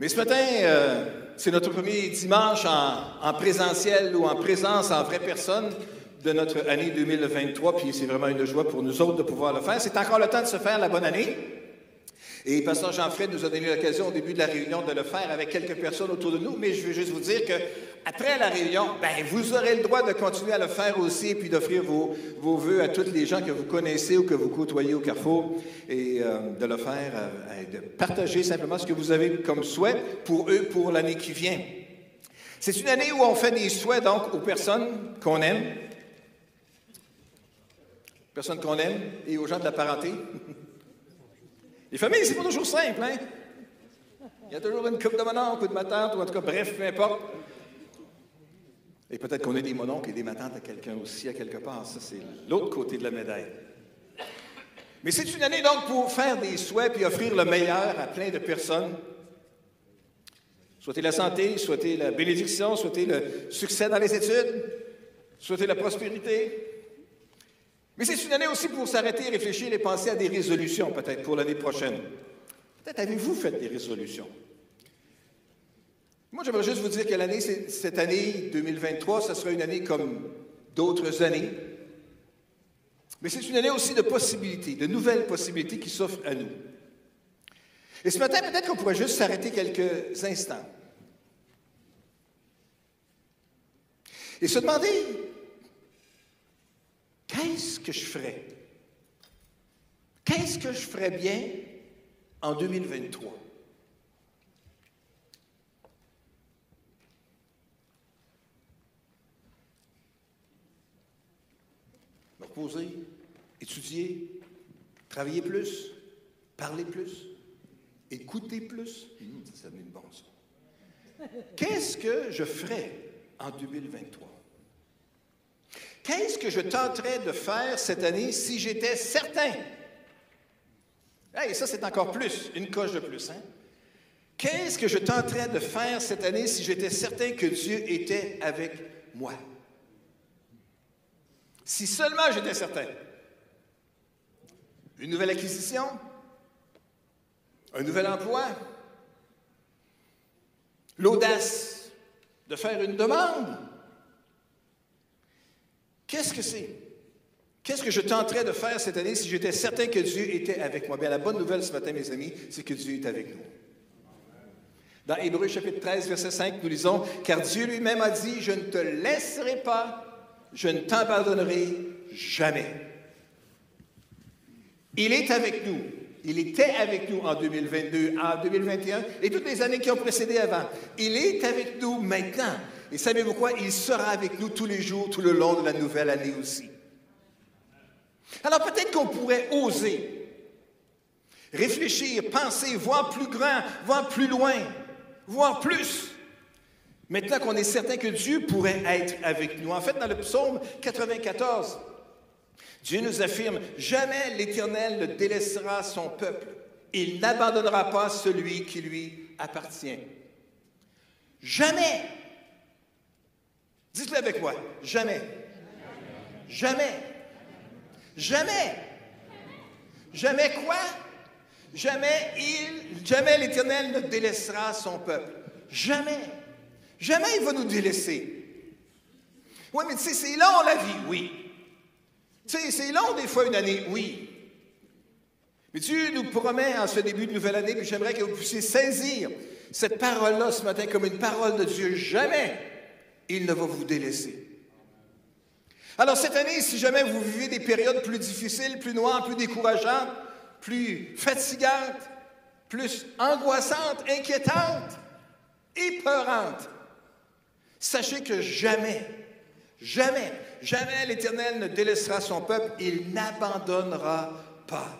Mais ce matin, euh, c'est notre premier dimanche en, en présentiel ou en présence en vraie personne de notre année 2023, puis c'est vraiment une joie pour nous autres de pouvoir le faire. C'est encore le temps de se faire la bonne année. Et Pasteur Jean-Fred nous a donné l'occasion au début de la réunion de le faire avec quelques personnes autour de nous, mais je veux juste vous dire que après la réunion, ben, vous aurez le droit de continuer à le faire aussi, puis d'offrir vos, vos vœux à toutes les gens que vous connaissez ou que vous côtoyez au Carrefour, et euh, de le faire, euh, de partager simplement ce que vous avez comme souhait pour eux pour l'année qui vient. C'est une année où on fait des souhaits donc aux personnes qu'on aime, personnes qu'on aime et aux gens de la parenté. Les familles, c'est pas toujours simple, hein? Il y a toujours une coupe de mon oncle ou de ma tante, ou en tout cas, bref, peu importe. Et peut-être qu'on a des mononcles et des matantes à quelqu'un aussi, à quelque part. Ça, c'est l'autre côté de la médaille. Mais c'est une année donc pour faire des souhaits puis offrir le meilleur à plein de personnes. Souhaiter la santé, souhaiter la bénédiction, souhaiter le succès dans les études, souhaiter la prospérité, mais c'est une année aussi pour s'arrêter, réfléchir et penser à des résolutions, peut-être pour l'année prochaine. Peut-être avez-vous fait des résolutions? Moi, j'aimerais juste vous dire que l'année, cette année 2023, ce sera une année comme d'autres années. Mais c'est une année aussi de possibilités, de nouvelles possibilités qui s'offrent à nous. Et ce matin, peut-être qu'on pourrait juste s'arrêter quelques instants. Et se demander qu'est-ce que je ferais? Qu'est-ce que je ferais bien en 2023? Reposer, étudier, travailler plus, parler plus, écouter plus. Hum, ça, donne une bonne. Qu'est-ce que je ferais en 2023? Qu'est-ce que je tenterais de faire cette année si j'étais certain? Et ça, c'est encore plus, une coche de plus. Hein? Qu'est-ce que je tenterais de faire cette année si j'étais certain que Dieu était avec moi? Si seulement j'étais certain. Une nouvelle acquisition? Un nouvel emploi? L'audace de faire une demande? Qu'est-ce que c'est? Qu'est-ce que je tenterais de faire cette année si j'étais certain que Dieu était avec moi? Bien, la bonne nouvelle ce matin, mes amis, c'est que Dieu est avec nous. Dans Hébreu chapitre 13, verset 5, nous lisons, Car Dieu lui-même a dit, Je ne te laisserai pas, je ne t'abandonnerai jamais. Il est avec nous. Il était avec nous en 2022, en 2021 et toutes les années qui ont précédé avant. Il est avec nous maintenant. Et savez-vous quoi? Il sera avec nous tous les jours, tout le long de la nouvelle année aussi. Alors peut-être qu'on pourrait oser réfléchir, penser, voir plus grand, voir plus loin, voir plus. Maintenant qu'on est certain que Dieu pourrait être avec nous. En fait, dans le psaume 94, Dieu nous affirme, jamais l'Éternel ne délaissera son peuple. Il n'abandonnera pas celui qui lui appartient. Jamais. Dites-le avec moi. Jamais. Jamais. Jamais. Jamais quoi? Jamais il, jamais l'Éternel ne délaissera son peuple. Jamais. Jamais il va nous délaisser. Oui, mais tu sais, c'est long la vie, oui. Tu sais, c'est long des fois une année, oui. Mais Dieu nous promet en ce début de nouvelle année, que j'aimerais que vous puissiez saisir cette parole-là ce matin comme une parole de Dieu. Jamais il ne va vous délaisser. Alors cette année, si jamais vous vivez des périodes plus difficiles, plus noires, plus décourageantes, plus fatigantes, plus angoissantes, inquiétantes, épeurantes, sachez que jamais, jamais, jamais l'Éternel ne délaissera son peuple, il n'abandonnera pas.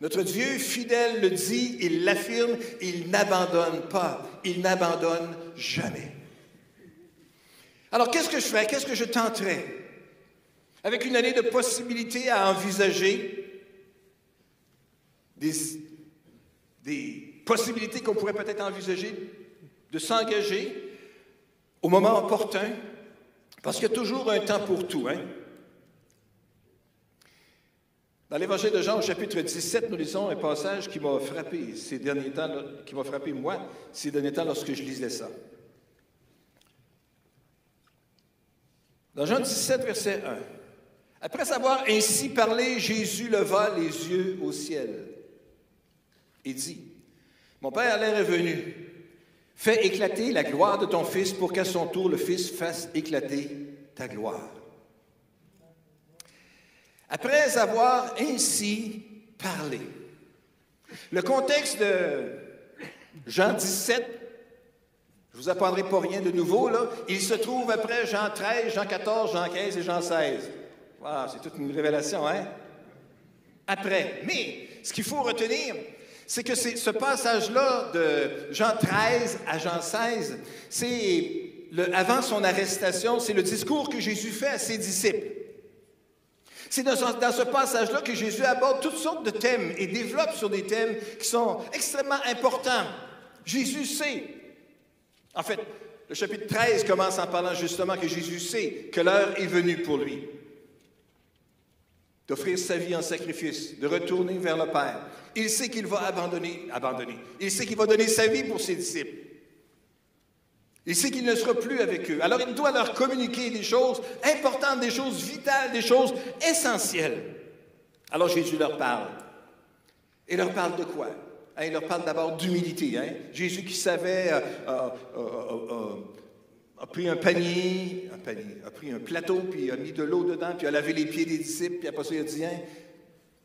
Notre Dieu fidèle le dit, il l'affirme, il n'abandonne pas, il n'abandonne jamais. Alors, qu'est-ce que je ferais? Qu'est-ce que je tenterais? Avec une année de possibilités à envisager, des possibilités qu'on pourrait peut-être envisager de s'engager au moment opportun, parce qu'il y a toujours un temps pour tout. Hein? Dans l'évangile de Jean, au chapitre 17, nous lisons un passage qui m'a frappé ces derniers temps, qui m'a frappé moi ces derniers temps lorsque je lisais ça. Dans Jean 17, verset 1, après avoir ainsi parlé, Jésus leva les yeux au ciel et dit, Mon Père, l'heure est venue. Fais éclater la gloire de ton Fils pour qu'à son tour le Fils fasse éclater ta gloire. Après avoir ainsi parlé, le contexte de Jean 17, je vous apprendrai pas rien de nouveau, il se trouve après Jean 13, Jean 14, Jean 15 et Jean 16. c'est toute une révélation, hein? Après. Mais ce qu'il faut retenir, c'est que ce passage-là de Jean 13 à Jean 16, c'est avant son arrestation, c'est le discours que Jésus fait à ses disciples. C'est dans, ce passage-là que Jésus aborde toutes sortes de thèmes et développe sur des thèmes qui sont extrêmement importants. Jésus sait. En fait, le chapitre 13 commence en parlant justement que Jésus sait que l'heure est venue pour lui d'offrir sa vie en sacrifice, de retourner vers le Père. Il sait qu'il va abandonner, abandonner. Il sait qu'il va donner sa vie pour ses disciples. Il sait qu'il ne sera plus avec eux. Alors il doit leur communiquer des choses importantes, des choses vitales, des choses essentielles. Alors Jésus leur parle. Et leur parle de quoi? Hein, il leur parle d'abord d'humilité. Hein? Jésus qui savait, euh, euh, euh, a pris un panier, un panier, a pris un plateau, puis a mis de l'eau dedans, puis a lavé les pieds des disciples, puis après ça, il a dit, hein,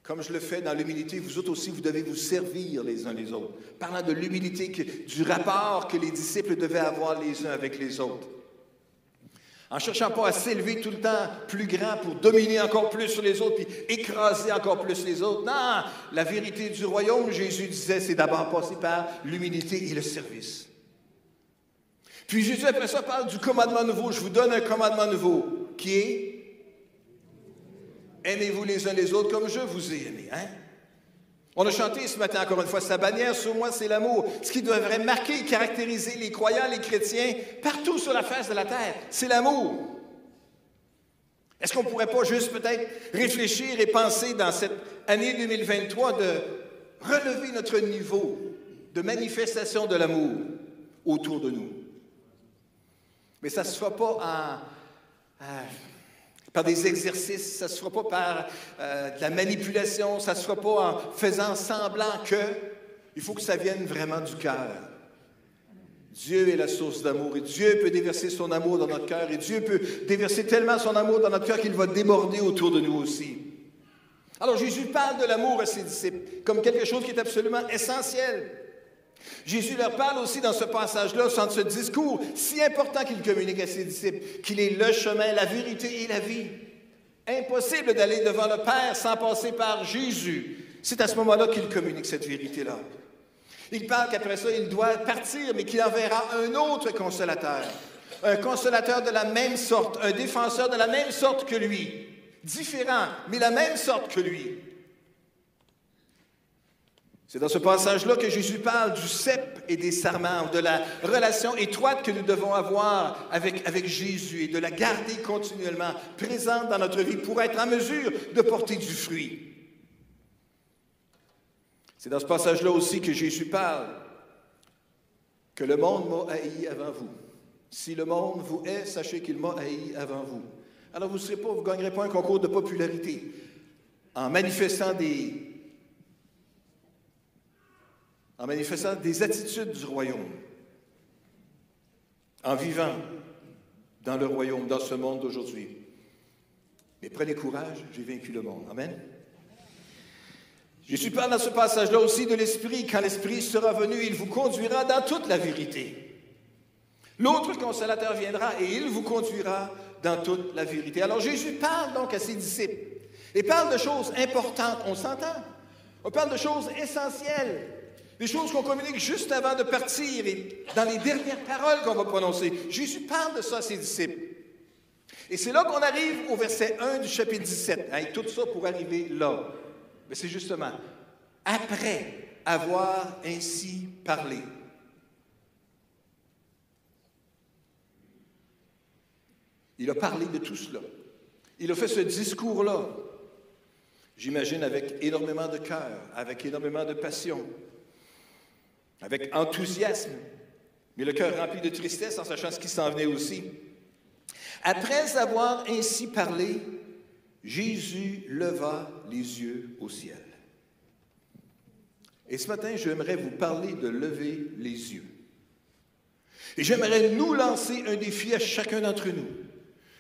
comme je le fais dans l'humilité, vous autres aussi, vous devez vous servir les uns les autres. Parlant de l'humilité, du rapport que les disciples devaient avoir les uns avec les autres. En cherchant pas à s'élever tout le temps plus grand pour dominer encore plus sur les autres, puis écraser encore plus les autres. Non, la vérité du royaume, Jésus disait, c'est d'abord passer par l'humilité et le service. Puis Jésus, après ça, parle du commandement nouveau. Je vous donne un commandement nouveau, qui est Aimez-vous les uns les autres comme je vous ai aimé. Hein? On a chanté ce matin encore une fois, sa bannière sur moi, c'est l'amour. Ce qui devrait marquer et caractériser les croyants, les chrétiens, partout sur la face de la terre, c'est l'amour. Est-ce qu'on ne pourrait pas juste peut-être réfléchir et penser dans cette année 2023 de relever notre niveau de manifestation de l'amour autour de nous? Mais ça ne se fera pas par des exercices, ça ne se fera pas par euh, de la manipulation, ça ne se fera pas en faisant semblant que. Il faut que ça vienne vraiment du cœur. Dieu est la source d'amour et Dieu peut déverser son amour dans notre cœur et Dieu peut déverser tellement son amour dans notre cœur qu'il va déborder autour de nous aussi. Alors Jésus parle de l'amour à ses disciples comme quelque chose qui est absolument essentiel. Jésus leur parle aussi dans ce passage-là, dans ce discours si important qu'il communique à ses disciples, qu'il est le chemin, la vérité et la vie. Impossible d'aller devant le Père sans passer par Jésus. C'est à ce moment-là qu'il communique cette vérité-là. Il parle qu'après ça, il doit partir, mais qu'il enverra un autre consolateur. Un consolateur de la même sorte, un défenseur de la même sorte que lui. Différent, mais la même sorte que lui. C'est dans ce passage-là que Jésus parle du cep et des serments, de la relation étroite que nous devons avoir avec, Jésus et de la garder continuellement présente dans notre vie pour être en mesure de porter du fruit. C'est dans ce passage-là aussi que Jésus parle que le monde m'a haï avant vous. Si le monde vous hait, sachez qu'il m'a haï avant vous. Alors vous ne pas, vous gagnerez pas un concours de popularité en manifestant des, en manifestant des attitudes du royaume, en vivant dans le royaume, dans ce monde d'aujourd'hui. Mais prenez courage, j'ai vaincu le monde. Amen. Jésus parle dans ce passage-là aussi de l'Esprit. Quand l'Esprit sera venu, il vous conduira dans toute la vérité. L'autre consolateur viendra et il vous conduira dans toute la vérité. Alors Jésus parle donc à ses disciples et parle de choses importantes. On s'entend. On parle de choses essentielles. Des choses qu'on communique juste avant de partir et dans les dernières paroles qu'on va prononcer. Jésus parle de ça à ses disciples. Et c'est là qu'on arrive au verset 1 du chapitre 17. Hein, tout ça pour arriver là. Mais c'est justement après avoir ainsi parlé. Il a parlé de tout cela. Il a fait ce discours-là. j'imagine avec énormément de cœur, avec énormément de passion, avec enthousiasme, mais le cœur rempli de tristesse en sachant ce qui s'en venait aussi. Après avoir ainsi parlé, Jésus leva les yeux au ciel. Et ce matin, j'aimerais vous parler de lever les yeux. Et j'aimerais nous lancer un défi à chacun d'entre nous,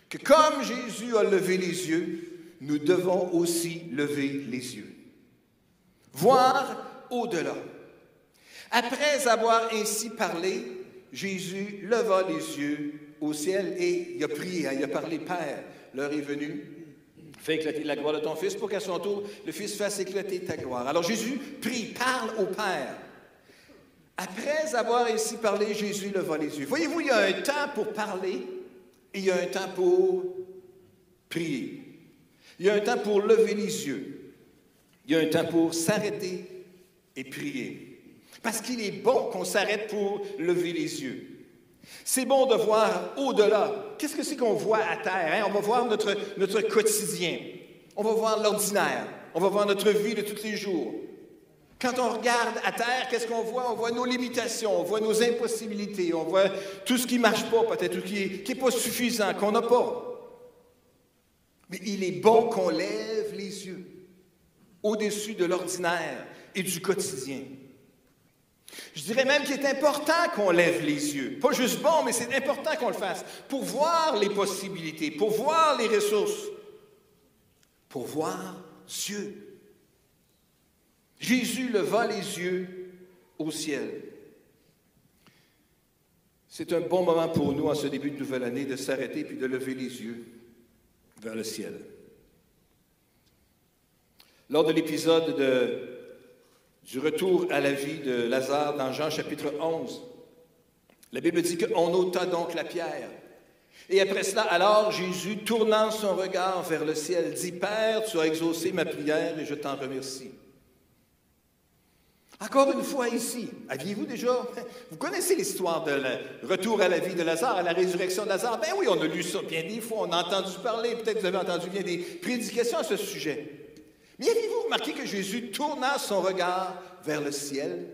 que comme Jésus a levé les yeux, nous devons aussi lever les yeux, voir au-delà. Après avoir ainsi parlé, Jésus leva les yeux au ciel et il a prié, il a parlé, Père, l'heure est venue, fais éclater la gloire de ton Fils pour qu'à son tour, le Fils fasse éclater ta gloire. Alors Jésus prie, parle au Père. Après avoir ainsi parlé, Jésus leva les yeux. Voyez-vous, il y a un temps pour parler et il y a un temps pour prier. Il y a un temps pour lever les yeux. Il y a un temps pour s'arrêter et prier. Parce qu'il est bon qu'on s'arrête pour lever les yeux. C'est bon de voir au-delà. Qu'est-ce que c'est qu'on voit à terre? Hein? On va voir notre, quotidien. On va voir l'ordinaire. On va voir notre vie de tous les jours. Quand on regarde à terre, qu'est-ce qu'on voit? On voit nos limitations, on voit nos impossibilités, on voit tout ce qui ne marche pas, peut-être, tout qui n'est pas suffisant, qu'on n'a pas. Mais il est bon qu'on lève les yeux au-dessus de l'ordinaire et du quotidien. Je dirais même qu'il est important qu'on lève les yeux. Pas juste bon, mais c'est important qu'on le fasse pour voir les possibilités, pour voir les ressources, pour voir Dieu. Jésus leva les yeux au ciel. C'est un bon moment pour nous en ce début de nouvelle année de s'arrêter puis de lever les yeux vers le ciel. Lors de l'épisode du retour à la vie de Lazare dans Jean chapitre 11, la Bible dit qu'on ôta donc la pierre. Et après cela, alors Jésus, tournant son regard vers le ciel, dit, Père, tu as exaucé ma prière et je t'en remercie. Encore une fois ici, aviez-vous déjà, vous connaissez l'histoire de retour à la vie de Lazare, à la résurrection de Lazare? Ben oui, on a lu ça bien des fois, on a entendu parler, peut-être vous avez entendu bien des prédications à ce sujet. Mais avez-vous remarqué que Jésus tourna son regard vers le ciel?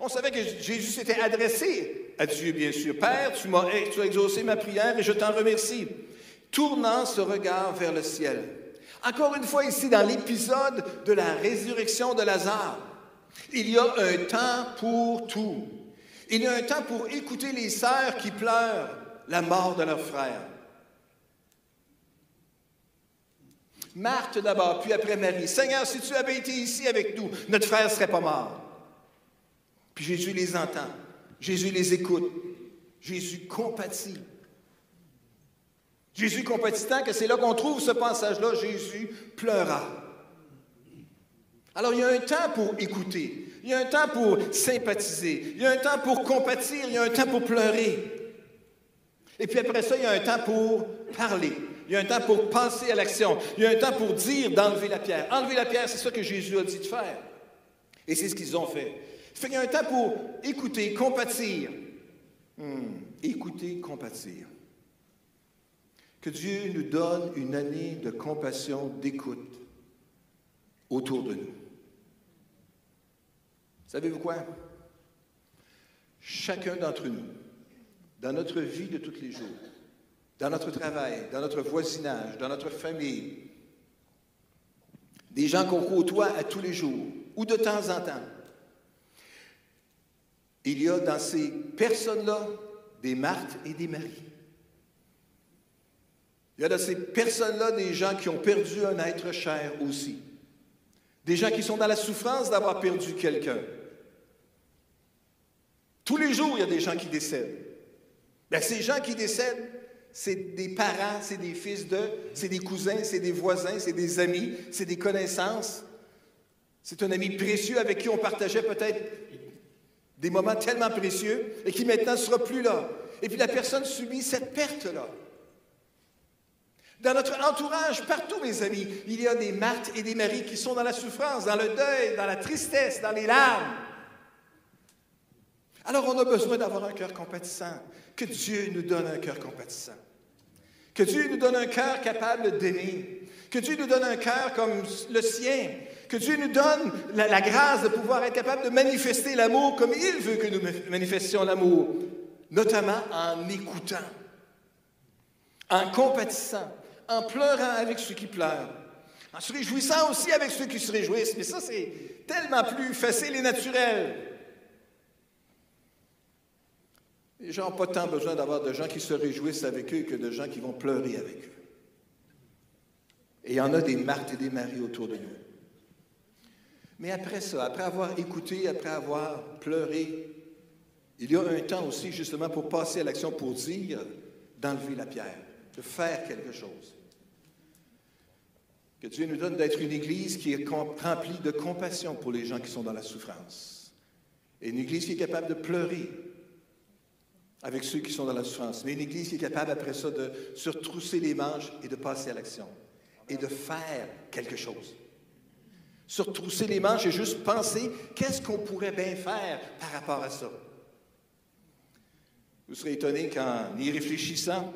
On savait que Jésus s'était adressé à Dieu, bien sûr. Père, tu, m'as, as exaucé ma prière et je t'en remercie. Tournant ce regard vers le ciel. Encore une fois, ici, dans l'épisode de la résurrection de Lazare, il y a un temps pour tout. Il y a un temps pour écouter les sœurs qui pleurent la mort de leur frère. Marthe d'abord, puis après Marie. Seigneur, si tu avais été ici avec nous, notre frère ne serait pas mort. Puis Jésus les entend. Jésus les écoute. Jésus compatit. Jésus compatissant, que c'est là qu'on trouve ce passage-là, Jésus pleura. Alors il y a un temps pour écouter, il y a un temps pour sympathiser, il y a un temps pour compatir, il y a un temps pour pleurer. Et puis après ça, il y a un temps pour parler. Il y a un temps pour penser à l'action. Il y a un temps pour dire d'enlever la pierre. Enlever la pierre, c'est ça que Jésus a dit de faire. Et c'est ce qu'ils ont fait. Il y a un temps pour écouter, compatir. Hmm. Écouter, compatir. Que Dieu nous donne une année de compassion, d'écoute autour de nous. Savez-vous quoi? Chacun d'entre nous, dans notre vie de tous les jours, dans notre travail, dans notre voisinage, dans notre famille, des gens qu'on côtoie à tous les jours ou de temps en temps, il y a dans ces personnes-là des Marthes et des Maries. Il y a dans ces personnes-là des gens qui ont perdu un être cher aussi. Des gens qui sont dans la souffrance d'avoir perdu quelqu'un. Tous les jours, il y a des gens qui décèdent. Bien, ces gens qui décèdent, c'est des parents, c'est des fils de, c'est des cousins, c'est des voisins, c'est des amis, c'est des connaissances. C'est un ami précieux avec qui on partageait peut-être des moments tellement précieux et qui maintenant ne sera plus là. Et puis la personne subit cette perte-là. Dans notre entourage, partout, mes amis, il y a des Marthes et des Maries qui sont dans la souffrance, dans le deuil, dans la tristesse, dans les larmes. Alors on a besoin d'avoir un cœur compatissant. Que Dieu nous donne un cœur compatissant. Que Dieu nous donne un cœur capable d'aimer. Que Dieu nous donne un cœur comme le sien. Que Dieu nous donne la, grâce de pouvoir être capable de manifester l'amour comme il veut que nous manifestions l'amour, notamment en écoutant, en compatissant, en pleurant avec ceux qui pleurent, en se réjouissant aussi avec ceux qui se réjouissent. Mais ça, c'est tellement plus facile et naturel. Les gens n'ont pas tant besoin d'avoir de gens qui se réjouissent avec eux que de gens qui vont pleurer avec eux. Et il y en a des Marthe et des Marie autour de nous. Mais après ça, après avoir écouté, après avoir pleuré, il y a un temps aussi justement pour passer à l'action, pour dire d'enlever la pierre, de faire quelque chose. Que Dieu nous donne d'être une Église qui est remplie de compassion pour les gens qui sont dans la souffrance. Et une Église qui est capable de pleurer avec ceux qui sont dans la souffrance, mais une Église qui est capable après ça de se retrousser les manches et de passer à l'action et de faire quelque chose. Se retrousser les manches et juste penser qu'est-ce qu'on pourrait bien faire par rapport à ça? Vous serez étonné qu'en y réfléchissant,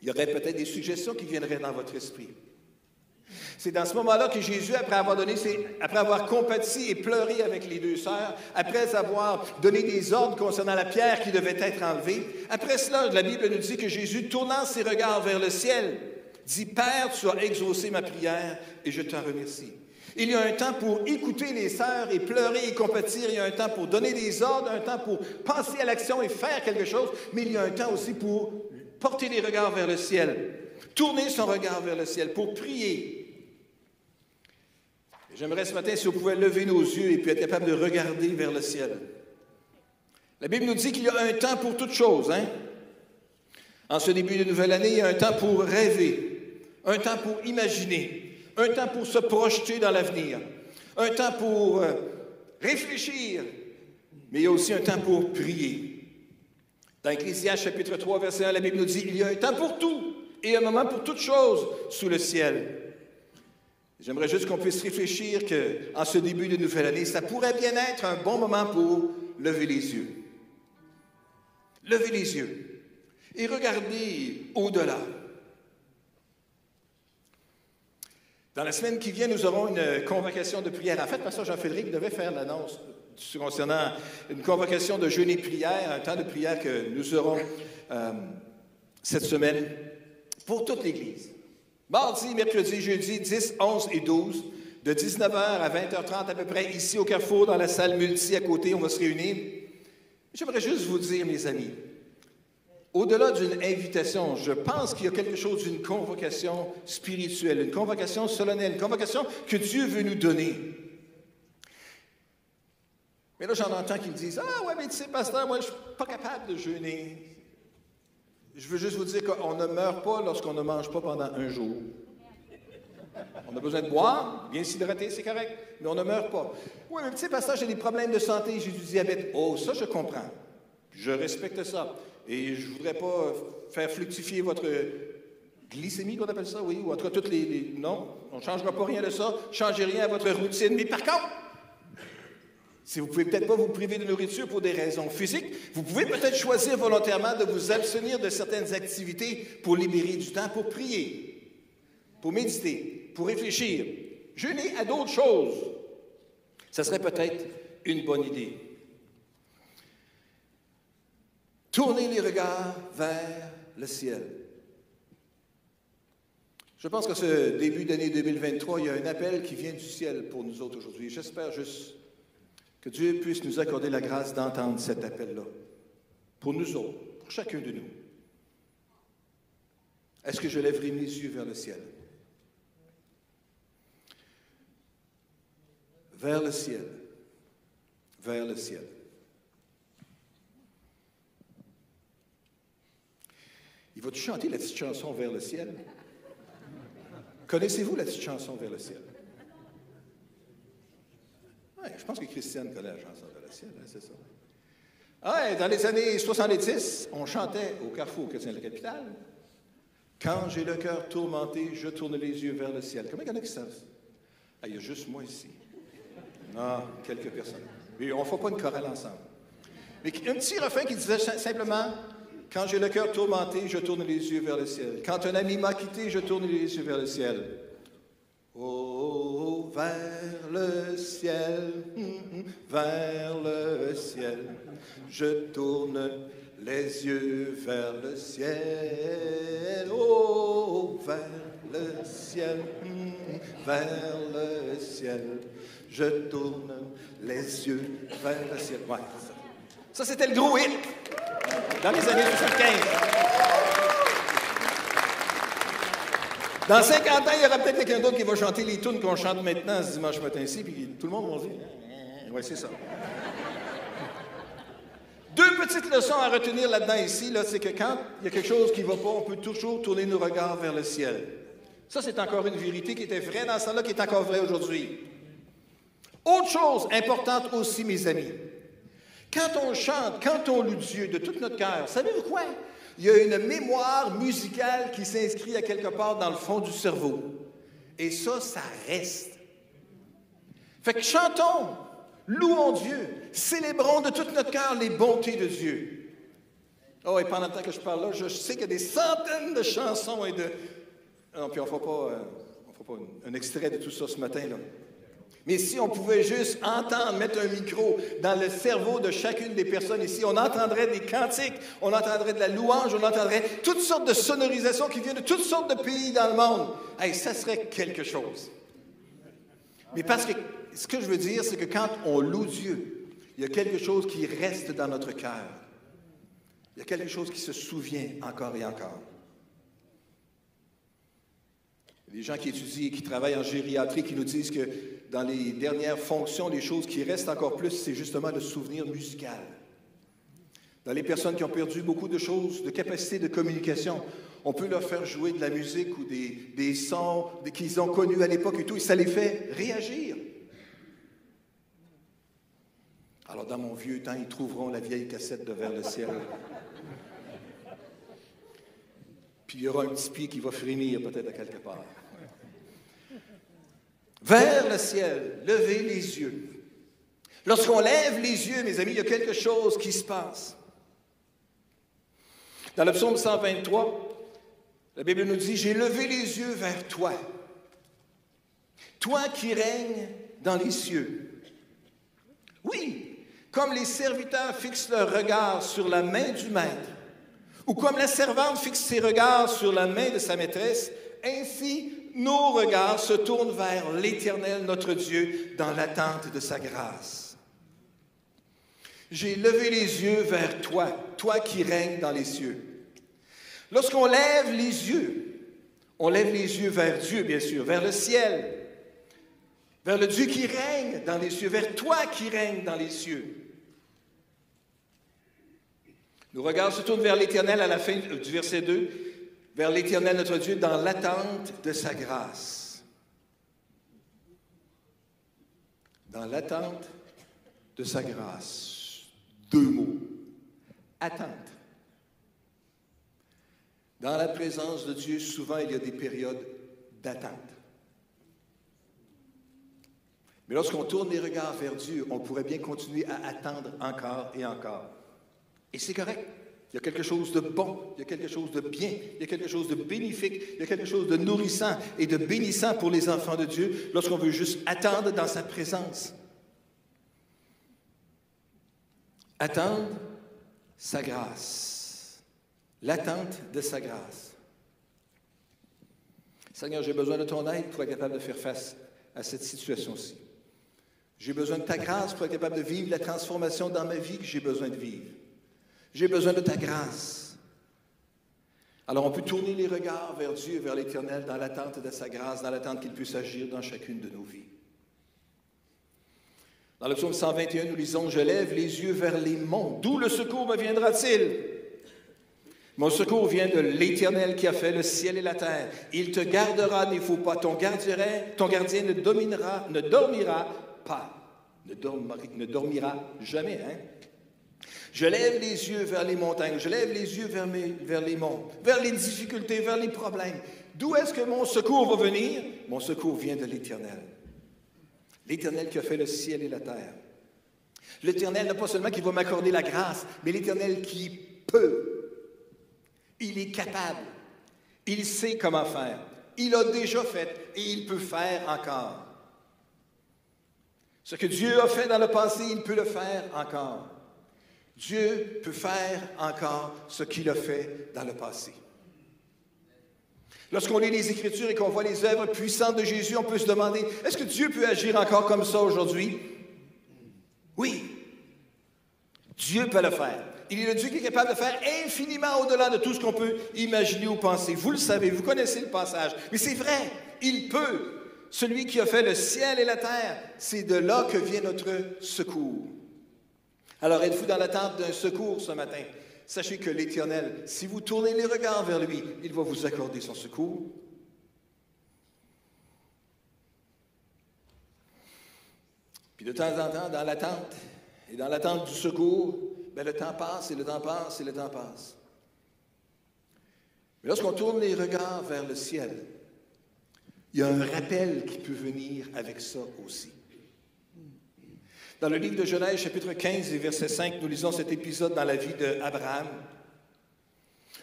il y aurait peut-être des suggestions qui viendraient dans votre esprit. C'est dans ce moment-là que Jésus, après avoir donné après avoir compati et pleuré avec les deux sœurs, après avoir donné des ordres concernant la pierre qui devait être enlevée, après cela, la Bible nous dit que Jésus, tournant ses regards vers le ciel, dit Père, tu as exaucé ma prière et je t'en remercie. Il y a un temps pour écouter les sœurs et pleurer et compatir. Il y a un temps pour donner des ordres, un temps pour penser à l'action et faire quelque chose, mais il y a un temps aussi pour porter les regards vers le ciel, tourner son regard vers le ciel, pour prier, J'aimerais ce matin si vous pouvez lever nos yeux et puis être capable de regarder vers le ciel. La Bible nous dit qu'il y a un temps pour toutes choses. Hein? En ce début de nouvelle année, il y a un temps pour rêver, un temps pour imaginer, un temps pour se projeter dans l'avenir, un temps pour euh, réfléchir, mais il y a aussi un temps pour prier. Dans Ecclésiaste chapitre 3, verset 1, la Bible nous dit, il y a un temps pour tout et un moment pour toutes choses sous le ciel. J'aimerais juste qu'on puisse réfléchir qu'en ce début de nouvelle année, ça pourrait bien être un bon moment pour lever les yeux. Lever les yeux et regarder au-delà. Dans la semaine qui vient, nous aurons une convocation de prière. En fait, Pasteur Jean-Frédéric devait faire l'annonce concernant une convocation de jeûne et prière, un temps de prière que nous aurons euh, cette semaine pour toute l'Église. Mardi, mercredi, jeudi, 10, 11 et 12, de 19h à 20h30 à peu près, ici au Carrefour, dans la salle multi à côté, on va se réunir. J'aimerais juste vous dire, mes amis, au-delà d'une invitation, je pense qu'il y a quelque chose d'une convocation spirituelle, une convocation solennelle, une convocation que Dieu veut nous donner. Mais là, j'en entends qui me disent Ah, ouais, mais tu sais, pasteur, moi, je ne suis pas capable de jeûner. Je veux juste vous dire qu'on ne meurt pas lorsqu'on ne mange pas pendant un jour. On a besoin de boire, bien s'hydrater, c'est correct, mais on ne meurt pas. Oui, mais tu sais, j'ai des problèmes de santé, j'ai du diabète. Oh, ça, je comprends. Je respecte ça. Et je ne voudrais pas faire fructifier votre glycémie, qu'on appelle ça, oui, ou en tout toutes les. Non, on ne changera pas rien de ça. Changez rien à votre routine. Mais par contre, si vous ne pouvez peut-être pas vous priver de nourriture pour des raisons physiques, vous pouvez peut-être choisir volontairement de vous abstenir de certaines activités pour libérer du temps pour prier, pour méditer, pour réfléchir, jeûner à d'autres choses. Ça serait peut-être une bonne idée. Tournez les regards vers le ciel. Je pense que ce début d'année 2023, il y a un appel qui vient du ciel pour nous autres aujourd'hui. J'espère juste que Dieu puisse nous accorder la grâce d'entendre cet appel-là, pour nous autres, pour chacun de nous. Est-ce que je lèverai mes yeux vers le ciel? Vers le ciel. Vers le ciel. Il va-tu chanter la petite chanson vers le ciel? Connaissez-vous la petite chanson vers le ciel? Je pense que Christiane connaît la chanson de la ciel, hein, c'est ça. Ah, dans les années 70, on chantait au Carrefour chrétien de la capitale. Quand j'ai le cœur tourmenté, je tourne les yeux vers le ciel. Comment il y en a qui savent ah, il y a juste moi ici. Ah, quelques personnes. Mais on ne fait pas une chorale ensemble. Mais un petit refrain qui disait simplement Quand j'ai le cœur tourmenté, je tourne les yeux vers le ciel. Quand un ami m'a quitté, je tourne les yeux vers le ciel. Oh, vers le ciel, vers le ciel, je tourne les yeux vers le ciel. Oh, vers le ciel, vers le ciel, je tourne les yeux vers le ciel. Ça, c'était le gros dans les années 75. Dans 50 ans, il y aura peut-être quelqu'un d'autre qui va chanter les tunes qu'on chante maintenant ce dimanche matin-ci, puis tout le monde va dire Oui, c'est ça. Deux petites leçons à retenir là-dedans ici, là, c'est que quand il y a quelque chose qui ne va pas, on peut toujours tourner nos regards vers le ciel. Ça, c'est encore une vérité qui était vraie dans ça là qui est encore vraie aujourd'hui. Autre chose importante aussi, mes amis. Quand on chante, quand on loue Dieu de tout notre cœur, savez-vous quoi? Il y a une mémoire musicale qui s'inscrit à quelque part dans le fond du cerveau. Et ça, ça reste. Fait que chantons, louons Dieu, célébrons de tout notre cœur les bontés de Dieu. Oh, et pendant le temps que je parle là, je sais qu'il y a des centaines de chansons et de. Non, puis on ne fera pas, euh, on fera pas un extrait de tout ça ce matin. là. Mais si on pouvait juste entendre, mettre un micro dans le cerveau de chacune des personnes ici, on entendrait des cantiques, on entendrait de la louange, on entendrait toutes sortes de sonorisations qui viennent de toutes sortes de pays dans le monde. Hey, ça serait quelque chose. Mais parce que ce que je veux dire, c'est que quand on loue Dieu, il y a quelque chose qui reste dans notre cœur. Il y a quelque chose qui se souvient encore et encore. Il y a des gens qui étudient et qui travaillent en gériatrie qui nous disent que dans les dernières fonctions, les choses qui restent encore plus, c'est justement le souvenir musical. Dans les personnes qui ont perdu beaucoup de choses, de capacité de communication, on peut leur faire jouer de la musique ou des, des sons qu'ils ont connus à l'époque et tout, et ça les fait réagir. Alors, dans mon vieux temps, ils trouveront la vieille cassette de Vers le ciel. Puis il y aura un petit pied qui va frémir peut-être à quelque part. Vers le ciel, levez les yeux. Lorsqu'on lève les yeux, mes amis, il y a quelque chose qui se passe. Dans le psaume 123, la Bible nous dit, j'ai levé les yeux vers toi, toi qui règnes dans les cieux. Oui, comme les serviteurs fixent leur regard sur la main du maître, ou comme la servante fixe ses regards sur la main de sa maîtresse, ainsi nos regards se tournent vers l'Éternel, notre Dieu, dans l'attente de sa grâce. J'ai levé les yeux vers toi, toi qui règnes dans les cieux. Lorsqu'on lève les yeux, on lève les yeux vers Dieu, bien sûr, vers le ciel, vers le Dieu qui règne dans les cieux, vers toi qui règnes dans les cieux. Nos regards se tournent vers l'Éternel à la fin du verset 2 vers l'Éternel notre Dieu dans l'attente de sa grâce. Dans l'attente de sa grâce. Deux mots. Attente. Dans la présence de Dieu, souvent, il y a des périodes d'attente. Mais lorsqu'on tourne les regards vers Dieu, on pourrait bien continuer à attendre encore et encore. Et c'est correct. Il y a quelque chose de bon, il y a quelque chose de bien, il y a quelque chose de bénéfique, il y a quelque chose de nourrissant et de bénissant pour les enfants de Dieu lorsqu'on veut juste attendre dans sa présence. Attendre sa grâce. L'attente de sa grâce. Seigneur, j'ai besoin de ton aide pour être capable de faire face à cette situation-ci. J'ai besoin de ta grâce pour être capable de vivre la transformation dans ma vie que j'ai besoin de vivre. J'ai besoin de ta grâce. Alors on peut tourner les regards vers Dieu, vers l'Éternel, dans l'attente de sa grâce, dans l'attente qu'il puisse agir dans chacune de nos vies. Dans le psaume 121, nous lisons, Je lève les yeux vers les monts. D'où le secours me viendra-t-il? Mon secours vient de l'Éternel qui a fait le ciel et la terre. Il te gardera, n'y faut pas. Ton gardien, ton gardien ne, dominera, ne dormira pas. Ne, ne dormira jamais. Hein? Je lève les yeux vers les montagnes, je lève les yeux vers, les monts, vers les difficultés, vers les problèmes. D'où est-ce que mon secours va venir? Mon secours vient de l'Éternel. L'Éternel qui a fait le ciel et la terre. L'Éternel, non pas seulement qui va m'accorder la grâce, mais l'Éternel qui peut. Il est capable. Il sait comment faire. Il a déjà fait et il peut faire encore. Ce que Dieu a fait dans le passé, il peut le faire encore. Dieu peut faire encore ce qu'il a fait dans le passé. Lorsqu'on lit les Écritures et qu'on voit les œuvres puissantes de Jésus, on peut se demander, est-ce que Dieu peut agir encore comme ça aujourd'hui? Oui. Dieu peut le faire. Il est le Dieu qui est capable de faire infiniment au-delà de tout ce qu'on peut imaginer ou penser. Vous le savez, vous connaissez le passage. Mais c'est vrai, il peut. Celui qui a fait le ciel et la terre, c'est de là que vient notre secours. Alors êtes-vous dans l'attente d'un secours ce matin? Sachez que l'Éternel, si vous tournez les regards vers lui, il va vous accorder son secours. Puis de temps en temps, dans l'attente et dans l'attente du secours, ben, le temps passe et le temps passe et le temps passe. Mais lorsqu'on tourne les regards vers le ciel, il y a un rappel qui peut venir avec ça aussi. Dans le livre de Genèse, chapitre 15 et verset 5, nous lisons cet épisode dans la vie d'Abraham,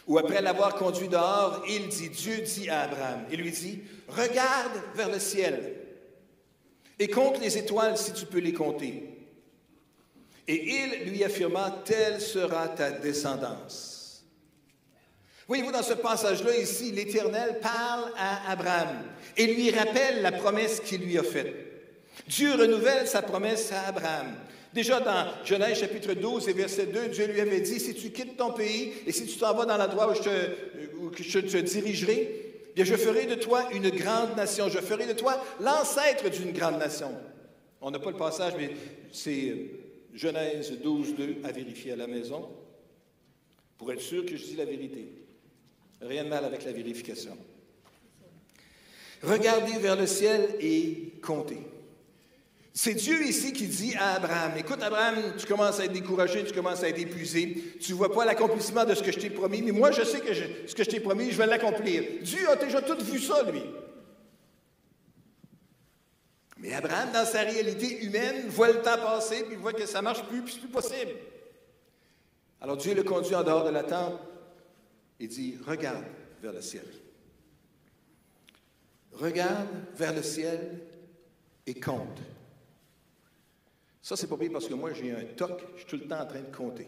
où après l'avoir conduit dehors, il dit, Dieu dit à Abraham, il lui dit, regarde vers le ciel et compte les étoiles si tu peux les compter. Et il lui affirma, telle sera ta descendance. Voyez-vous, dans ce passage-là, ici, l'Éternel parle à Abraham et lui rappelle la promesse qu'il lui a faite. Dieu renouvelle sa promesse à Abraham. Déjà dans Genèse chapitre 12 et verset 2, Dieu lui avait dit, si tu quittes ton pays et si tu t'en vas dans l'endroit où je te, je te dirigerai, bien je ferai de toi une grande nation. Je ferai de toi l'ancêtre d'une grande nation. On n'a pas le passage, mais c'est Genèse 12, 2 à vérifier à la maison pour être sûr que je dis la vérité. Rien de mal avec la vérification. Regardez vers le ciel et comptez. C'est Dieu ici qui dit à Abraham, écoute Abraham, tu commences à être découragé, tu commences à être épuisé, tu ne vois pas l'accomplissement de ce que je t'ai promis, mais moi je sais que ce que je t'ai promis, je vais l'accomplir. Dieu a déjà tout vu ça, lui. Mais Abraham, dans sa réalité humaine, voit le temps passer, puis voit que ça ne marche plus, puis c'est plus possible. Alors Dieu le conduit en dehors de la tente et dit, regarde vers le ciel. Regarde vers le ciel et compte. Ça, c'est pas bien parce que moi, j'ai un toc, je suis tout le temps en train de compter.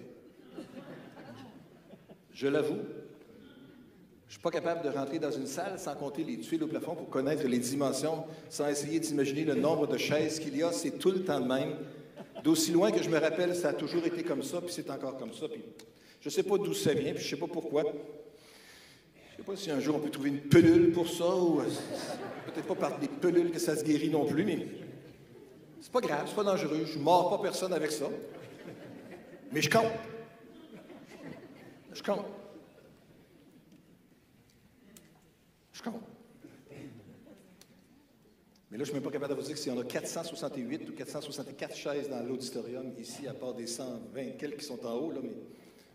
Je l'avoue. Je suis pas capable de rentrer dans une salle sans compter les tuiles au plafond pour connaître les dimensions, sans essayer d'imaginer le nombre de chaises qu'il y a. C'est tout le temps le même. D'aussi loin que je me rappelle, ça a toujours été comme ça, puis c'est encore comme ça. Puis je ne sais pas d'où ça vient, puis je ne sais pas pourquoi. Je ne sais pas si un jour on peut trouver une pelule pour ça, ou euh, peut-être pas par des pelules que ça se guérit non plus, mais c'est pas grave, c'est pas dangereux. Je ne mords pas personne avec ça. Mais je compte. Je compte. Je compte. Mais là, je ne suis même pas capable de vous dire y en a 468 ou 464 chaises dans l'auditorium, ici, à part des 120 quelques qui sont en haut, là, mais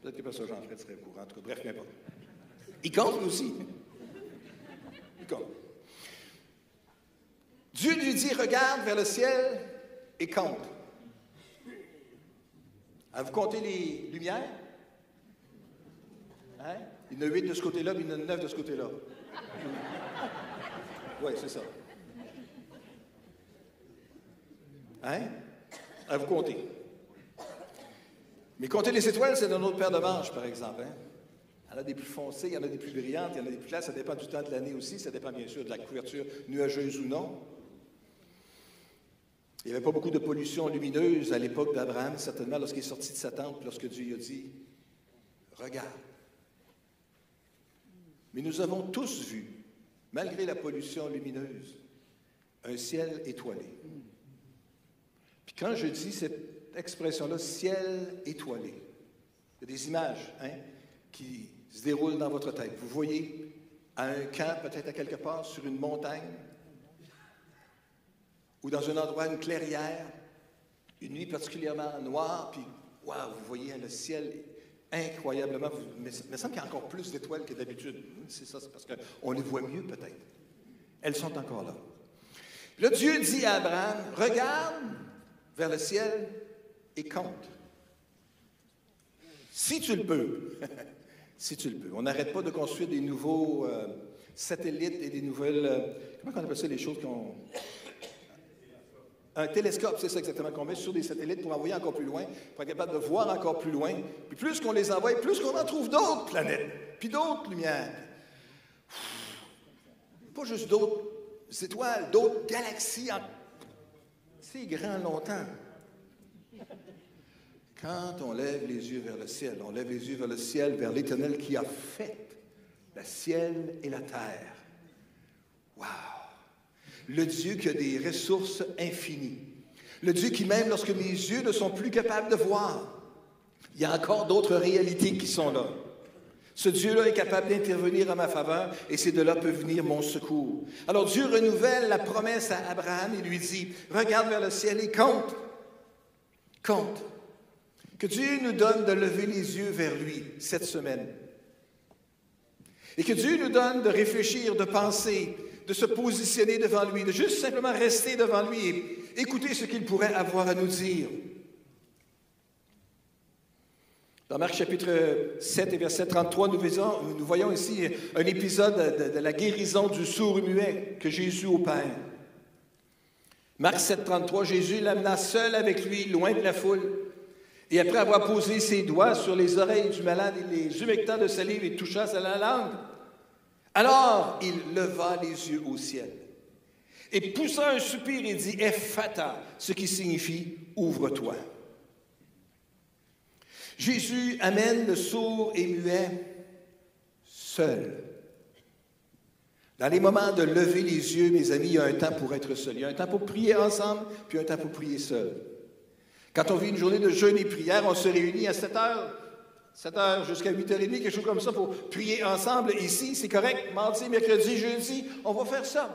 peut-être que Pasteur Jean-Fred serait au courant. En tout cas, bref, peu importe. Il compte aussi. Il compte. Dieu lui dit, regarde vers le ciel et compte. Avez-vous compté les lumières? Hein? Il y en a huit de ce côté-là, puis il y en a neuf de ce côté-là. Oui, c'est ça. Hein? À vous compter. Mais compter les étoiles, c'est un autre paire de manches, par exemple. Hein? Il y en a des plus foncées, il y en a des plus brillantes, il y en a des plus claires. Ça dépend du temps de l'année aussi. Ça dépend bien sûr de la couverture nuageuse ou non. Il n'y avait pas beaucoup de pollution lumineuse à l'époque d'Abraham, certainement lorsqu'il est sorti de sa tente, lorsque Dieu lui a dit, regarde. Mais nous avons tous vu, malgré la pollution lumineuse, un ciel étoilé. Puis quand je dis cette expression-là, ciel étoilé, il y a des images hein, qui se déroulent dans votre tête. Vous voyez à un camp, peut-être à quelque part, sur une montagne, ou dans un endroit, une clairière, une nuit particulièrement noire, puis, waouh, vous voyez le ciel incroyablement. Mais il me semble qu'il y a encore plus d'étoiles que d'habitude. C'est ça, c'est parce qu'on les voit mieux peut-être. Elles sont encore là. Là, Dieu dit à Abraham, regarde vers le ciel et compte. Si tu le peux. si tu le peux. On n'arrête pas de construire des nouveaux, euh, satellites et des nouvelles. euh, comment on appelle ça les choses qu'on. Un télescope, c'est ça exactement, qu'on met sur des satellites pour envoyer encore plus loin, pour être capable de voir encore plus loin. Puis plus qu'on les envoie, plus qu'on en trouve d'autres planètes, puis d'autres lumières. Pas juste d'autres étoiles, d'autres galaxies. En... C'est grand longtemps. Quand on lève les yeux vers le ciel, on lève les yeux vers le ciel, vers l'Éternel qui a fait le ciel et la terre. Wow! Le Dieu qui a des ressources infinies. Le Dieu qui, même lorsque mes yeux ne sont plus capables de voir, il y a encore d'autres réalités qui sont là. Ce Dieu-là est capable d'intervenir en ma faveur et c'est de là peut venir mon secours. Alors Dieu renouvelle la promesse à Abraham et lui dit, regarde vers le ciel et compte, compte. Que Dieu nous donne de lever les yeux vers lui cette semaine. Et que Dieu nous donne de réfléchir, de penser, de se positionner devant lui, de juste simplement rester devant lui et écouter ce qu'il pourrait avoir à nous dire. Dans Marc chapitre 7 et verset 33, nous voyons, nous voyons ici un épisode de, la guérison du sourd muet que Jésus opère. Marc 7, 33, Jésus l'amena seul avec lui, loin de la foule. Et après avoir posé ses doigts sur les oreilles du malade, il les humecta de salive et toucha sa langue. Alors il leva les yeux au ciel et poussa un soupir et dit Ephata, ce qui signifie ouvre-toi. Jésus amène le sourd et muet seul. Dans les moments de lever les yeux, mes amis, il y a un temps pour être seul. Il y a un temps pour prier ensemble, puis un temps pour prier seul. Quand on vit une journée de jeûne et prière, on se réunit à 7 heures, 7 heures jusqu'à 8h30, quelque chose comme ça, pour prier ensemble. Ici, c'est correct. Mardi, mercredi, jeudi, on va faire ça.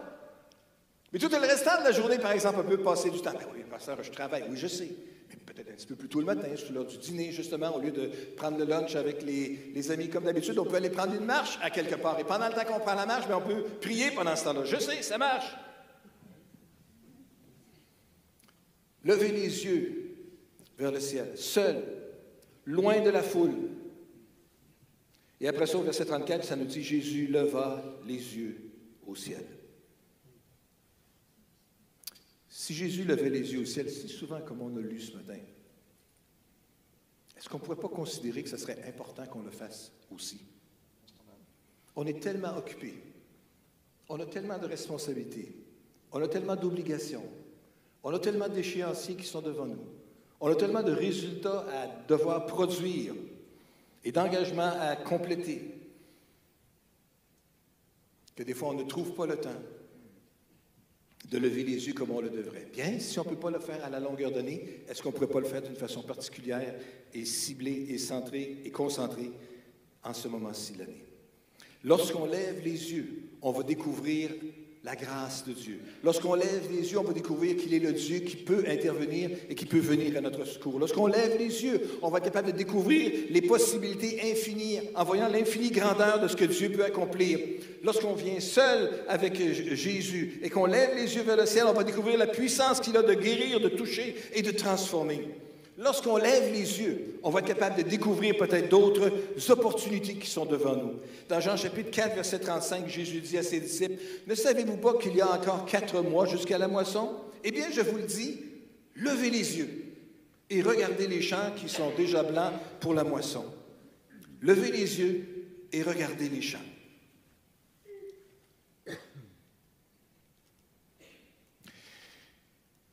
Mais tout le restant de la journée, par exemple, on peut passer du temps. Ben oui, pasteur, je travaille. Oui, je sais. Mais peut-être un petit peu plus tôt le matin, sur l'heure du dîner, justement, au lieu de prendre le lunch avec les, les amis comme d'habitude, on peut aller prendre une marche à quelque part. Et pendant le temps qu'on prend la marche, ben, on peut prier pendant ce temps-là. Je sais, ça marche. Levez les yeux vers le ciel, seul, loin de la foule. Et après ça, au verset 34, ça nous dit Jésus leva les yeux au ciel. Si Jésus levait les yeux au ciel, si souvent comme on a lu ce matin, est-ce qu'on ne pourrait pas considérer que ce serait important qu'on le fasse aussi? On est tellement occupé, on a tellement de responsabilités, on a tellement d'obligations, on a tellement d'échéanciers qui sont devant nous, on a tellement de résultats à devoir produire et d'engagements à compléter que des fois on ne trouve pas le temps de lever les yeux comme on le devrait. Bien, si on ne peut pas le faire à la longueur donnée, est-ce qu'on ne pourrait pas le faire d'une façon particulière et ciblée et centrée et concentrée en ce moment-ci de l'année? Lorsqu'on lève les yeux, on va découvrir la grâce de Dieu. Lorsqu'on lève les yeux, on va découvrir qu'il est le Dieu qui peut intervenir et qui peut venir à notre secours. Lorsqu'on lève les yeux, on va être capable de découvrir les possibilités infinies en voyant l'infinie grandeur de ce que Dieu peut accomplir. Lorsqu'on vient seul avec Jésus et qu'on lève les yeux vers le ciel, on va découvrir la puissance qu'il a de guérir, de toucher et de transformer. Lorsqu'on lève les yeux, on va être capable de découvrir peut-être d'autres opportunités qui sont devant nous. Dans Jean chapitre 4, verset 35, Jésus dit à ses disciples, Ne savez-vous pas qu'il y a encore quatre mois jusqu'à la moisson? Eh bien, je vous le dis, levez les yeux et regardez les champs qui sont déjà blancs pour la moisson. Levez les yeux et regardez les champs.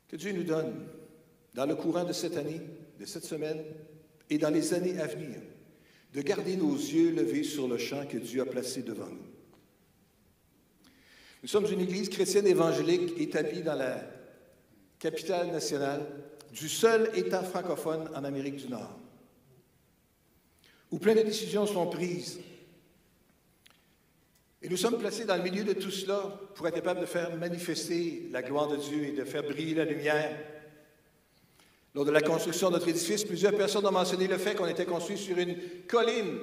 Que Dieu nous donne, dans le courant de cette année, de cette semaine et dans les années à venir, de garder nos yeux levés sur le champ que Dieu a placé devant nous. Nous sommes une église chrétienne évangélique établie dans la capitale nationale du seul État francophone en Amérique du Nord, où plein de décisions sont prises. Et nous sommes placés dans le milieu de tout cela pour être capables de faire manifester la gloire de Dieu et de faire briller la lumière lors de la construction de notre édifice, plusieurs personnes ont mentionné le fait qu'on était construit sur une colline.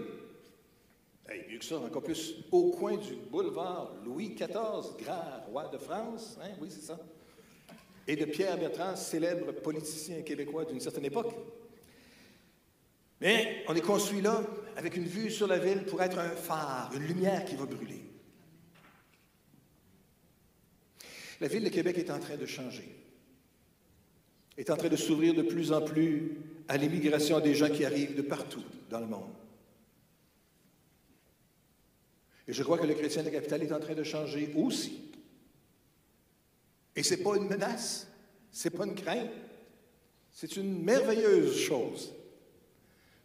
Hey, mieux que ça, encore plus, au coin du boulevard Louis XIV, grand roi de France. Hein? Oui, c'est ça. Et de Pierre Bertrand, célèbre politicien québécois d'une certaine époque. Mais on est construit là avec une vue sur la ville pour être un phare, une lumière qui va brûler. La ville de Québec est en train de changer, est en train de s'ouvrir de plus en plus à l'immigration des gens qui arrivent de partout dans le monde. Et je crois que le chrétien de la capitale est en train de changer aussi. Et ce n'est pas une menace, ce n'est pas une crainte, c'est une merveilleuse chose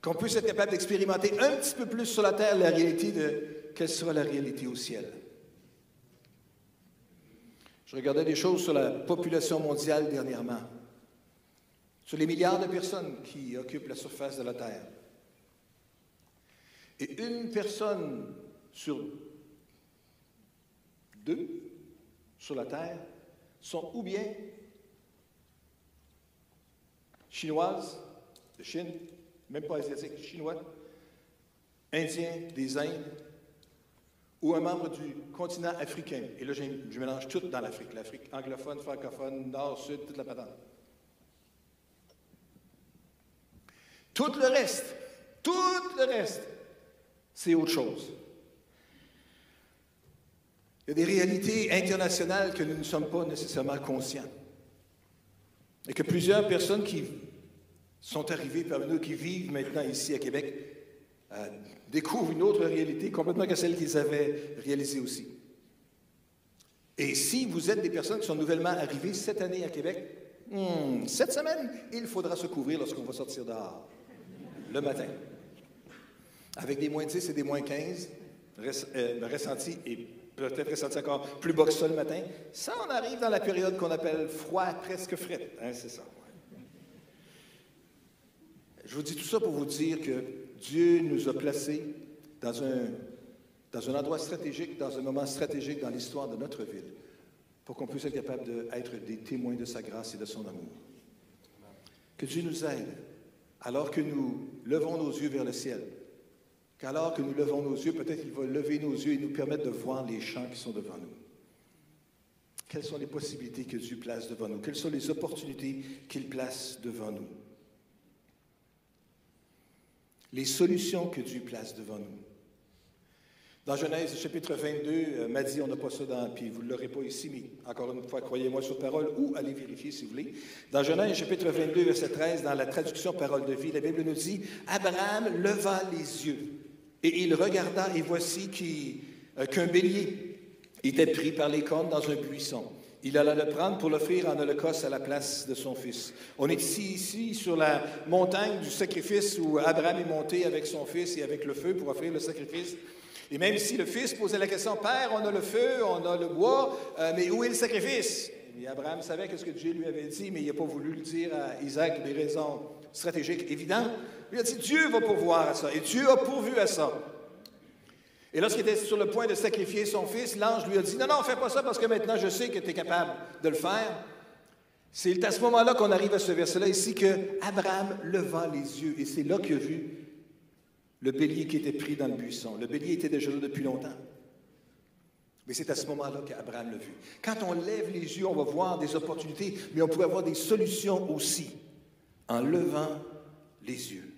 qu'on puisse être capable d'expérimenter un petit peu plus sur la terre la réalité de quelle sera la réalité au ciel. Je regardais des choses sur la population mondiale dernièrement, sur les milliards de personnes qui occupent la surface de la Terre. Et une personne sur deux sur la Terre sont ou bien chinoises de Chine, même pas asiatiques, chinois, indiens des Indes, ou un membre du continent africain. Et là, je, mélange tout dans l'Afrique, l'Afrique anglophone, francophone, nord, sud, toute la patente. Tout le reste, tout le reste, c'est autre chose. Il y a des réalités internationales que nous ne sommes pas nécessairement conscients. Et que plusieurs personnes qui sont arrivées parmi nous, qui vivent maintenant ici à Québec, euh, découvrent une autre réalité complètement que celle qu'ils avaient réalisée aussi. Et si vous êtes des personnes qui sont nouvellement arrivées cette année à Québec, hmm, cette semaine, il faudra se couvrir lorsqu'on va sortir dehors, le matin. Avec des moins 10 et des moins 15, euh, ressenti et peut-être ressenti encore plus bas que ça le matin. Ça, on arrive dans la période qu'on appelle froid, presque frais. Hein, c'est ça. Je vous dis tout ça pour vous dire que Dieu nous a placés dans un, dans un endroit stratégique, dans un moment stratégique dans l'histoire de notre ville, pour qu'on puisse être capable d'être des témoins de sa grâce et de son amour. Que Dieu nous aide, alors que nous levons nos yeux vers le ciel, qu'alors que nous levons nos yeux, peut-être qu'il va lever nos yeux et nous permettre de voir les champs qui sont devant nous. Quelles sont les possibilités que Dieu place devant nous? Quelles sont les opportunités qu'il place devant nous? Les solutions que Dieu place devant nous. Dans Genèse chapitre 22, euh, m'a dit, on n'a pas ça dans, puis vous ne l'aurez pas ici, mais encore une fois, croyez-moi sur parole ou allez vérifier si vous voulez. Dans Genèse chapitre 22, verset 13, dans la traduction parole de vie, la Bible nous dit, Abraham leva les yeux et il regarda, et voici euh, qu'un bélier était pris par les cornes dans un buisson. Il alla le prendre pour l'offrir en holocauste à la place de son fils. On est ici, ici, sur la montagne du sacrifice où Abraham est monté avec son fils et avec le feu pour offrir le sacrifice. Et même si le fils posait la question, Père, on a le feu, on a le bois, euh, mais où est le sacrifice? Et Abraham savait ce que Dieu lui avait dit, mais il n'a pas voulu le dire à Isaac pour des raisons stratégiques évidentes. Il a dit, Dieu va pourvoir à ça. Et Dieu a pourvu à ça. Et lorsqu'il était sur le point de sacrifier son fils, l'ange lui a dit, non, non, fais pas ça parce que maintenant je sais que tu es capable de le faire. C'est à ce moment-là qu'on arrive à ce verset-là ici que Abraham leva les yeux et c'est là qu'il a vu le bélier qui était pris dans le buisson. Le bélier était déjà là depuis longtemps. Mais c'est à ce moment-là qu'Abraham l'a vu. Quand on lève les yeux, on va voir des opportunités, mais on peut avoir des solutions aussi en levant les yeux.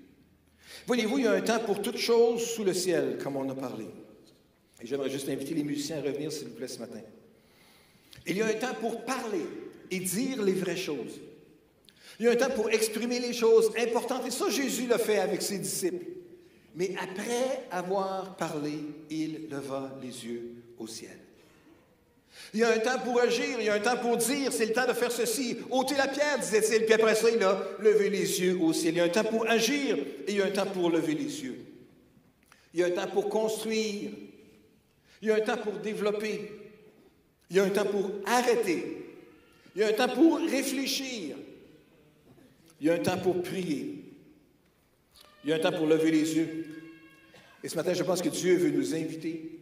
Voyez-vous, il y a un temps pour toute chose sous le ciel, comme on a parlé. Et j'aimerais juste inviter les musiciens à revenir, s'il vous plaît, ce matin. Il y a un temps pour parler et dire les vraies choses. Il y a un temps pour exprimer les choses importantes. Et ça, Jésus l'a fait avec ses disciples. Mais après avoir parlé, il leva les yeux au ciel. Il y a un temps pour agir, il y a un temps pour dire, c'est le temps de faire ceci. ôter la pierre, disait-il, puis après ça, il a levé les yeux au ciel. Il y a un temps pour agir et il y a un temps pour lever les yeux. Il y a un temps pour construire. Il y a un temps pour développer. Il y a un temps pour arrêter. Il y a un temps pour réfléchir. Il y a un temps pour prier. Il y a un temps pour lever les yeux. Et ce matin, je pense que Dieu veut nous inviter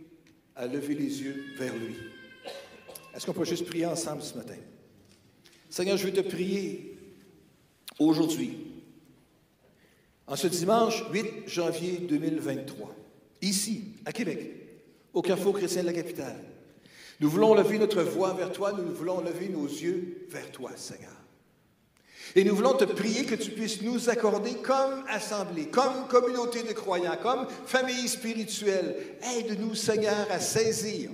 à lever les yeux vers lui. Est-ce qu'on peut juste prier ensemble ce matin? Seigneur, je veux te prier aujourd'hui, en ce dimanche 8 janvier 2023, ici, à Québec, au Carrefour chrétien de la capitale. Nous voulons lever notre voix vers toi, nous voulons lever nos yeux vers toi, Seigneur. Et nous voulons te prier que tu puisses nous accorder comme assemblée, comme communauté de croyants, comme famille spirituelle. Aide-nous, Seigneur, à saisir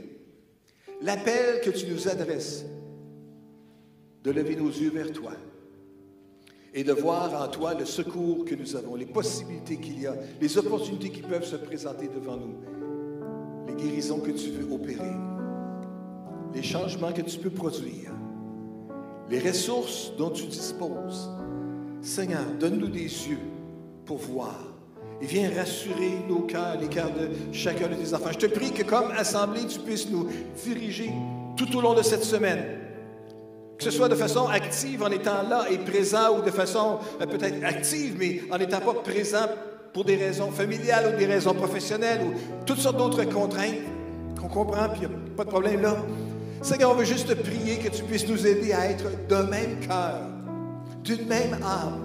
l'appel que tu nous adresses de lever nos yeux vers toi et de voir en toi le secours que nous avons, les possibilités qu'il y a, les opportunités qui peuvent se présenter devant nous, les guérisons que tu veux opérer, les changements que tu peux produire, les ressources dont tu disposes. Seigneur, donne-nous des yeux pour voir et viens rassurer nos cœurs, les cœurs de chacun de tes enfants. Je te prie que comme assemblée, tu puisses nous diriger tout au long de cette semaine. Que ce soit de façon active en étant là et présent ou de façon euh, peut-être active, mais en n'étant pas présent pour des raisons familiales ou des raisons professionnelles ou toutes sortes d'autres contraintes qu'on comprend, puis il n'y a pas de problème là. Seigneur, on veut juste te prier que tu puisses nous aider à être d'un même cœur, d'une même âme.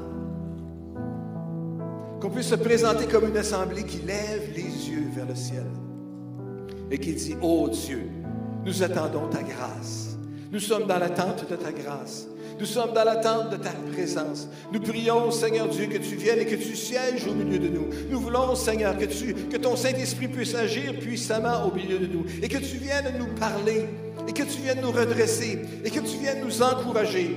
Qu'on puisse se présenter comme une assemblée qui lève les yeux vers le ciel et qui dit, oh Dieu, nous attendons ta grâce. Nous sommes dans l'attente de ta grâce. Nous sommes dans l'attente de ta présence. Nous prions, Seigneur Dieu, que tu viennes et que tu sièges au milieu de nous. Nous voulons, Seigneur, que ton Saint-Esprit puisse agir puissamment au milieu de nous et que tu viennes nous parler et que tu viennes nous redresser et que tu viennes nous encourager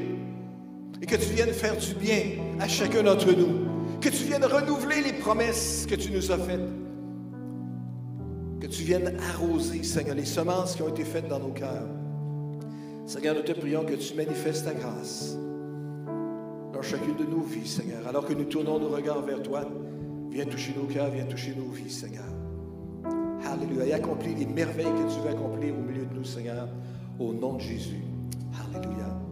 et que tu viennes faire du bien à chacun d'entre nous. Que tu viennes renouveler les promesses que tu nous as faites. Que tu viennes arroser, Seigneur, les semences qui ont été faites dans nos cœurs. Seigneur, nous te prions que tu manifestes ta grâce dans chacune de nos vies, Seigneur. Alors que nous tournons nos regards vers toi, viens toucher nos cœurs, viens toucher nos vies, Seigneur. Alléluia. Et accomplis les merveilles que tu veux accomplir au milieu de nous, Seigneur, au nom de Jésus. Alléluia.